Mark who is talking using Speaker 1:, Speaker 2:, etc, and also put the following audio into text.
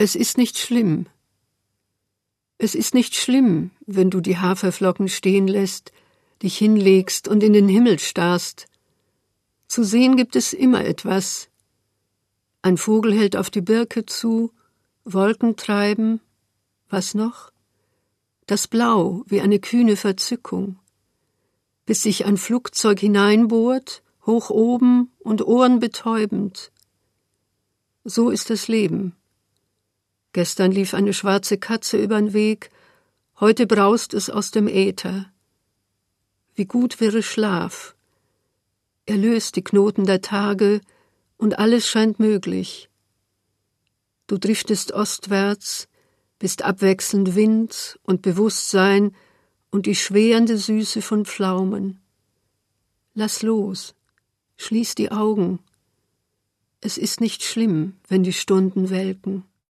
Speaker 1: Es ist nicht schlimm. Es ist nicht schlimm, wenn du die Haferflocken stehen lässt, dich hinlegst und in den Himmel starrst. Zu sehen gibt es immer etwas. Ein Vogel hält auf die Birke zu, Wolken treiben, was noch? Das Blau wie eine kühne Verzückung. Bis sich ein Flugzeug hineinbohrt, hoch oben und ohrenbetäubend. So ist das Leben. Gestern lief eine schwarze Katze übern Weg, heute braust es aus dem Äther. Wie gut wäre Schlaf. Er löst die Knoten der Tage, und alles scheint möglich. Du driftest ostwärts, bist abwechselnd Wind und Bewusstsein und die schwerende Süße von Pflaumen. Lass los, schließ die Augen. Es ist nicht schlimm, wenn die Stunden welken.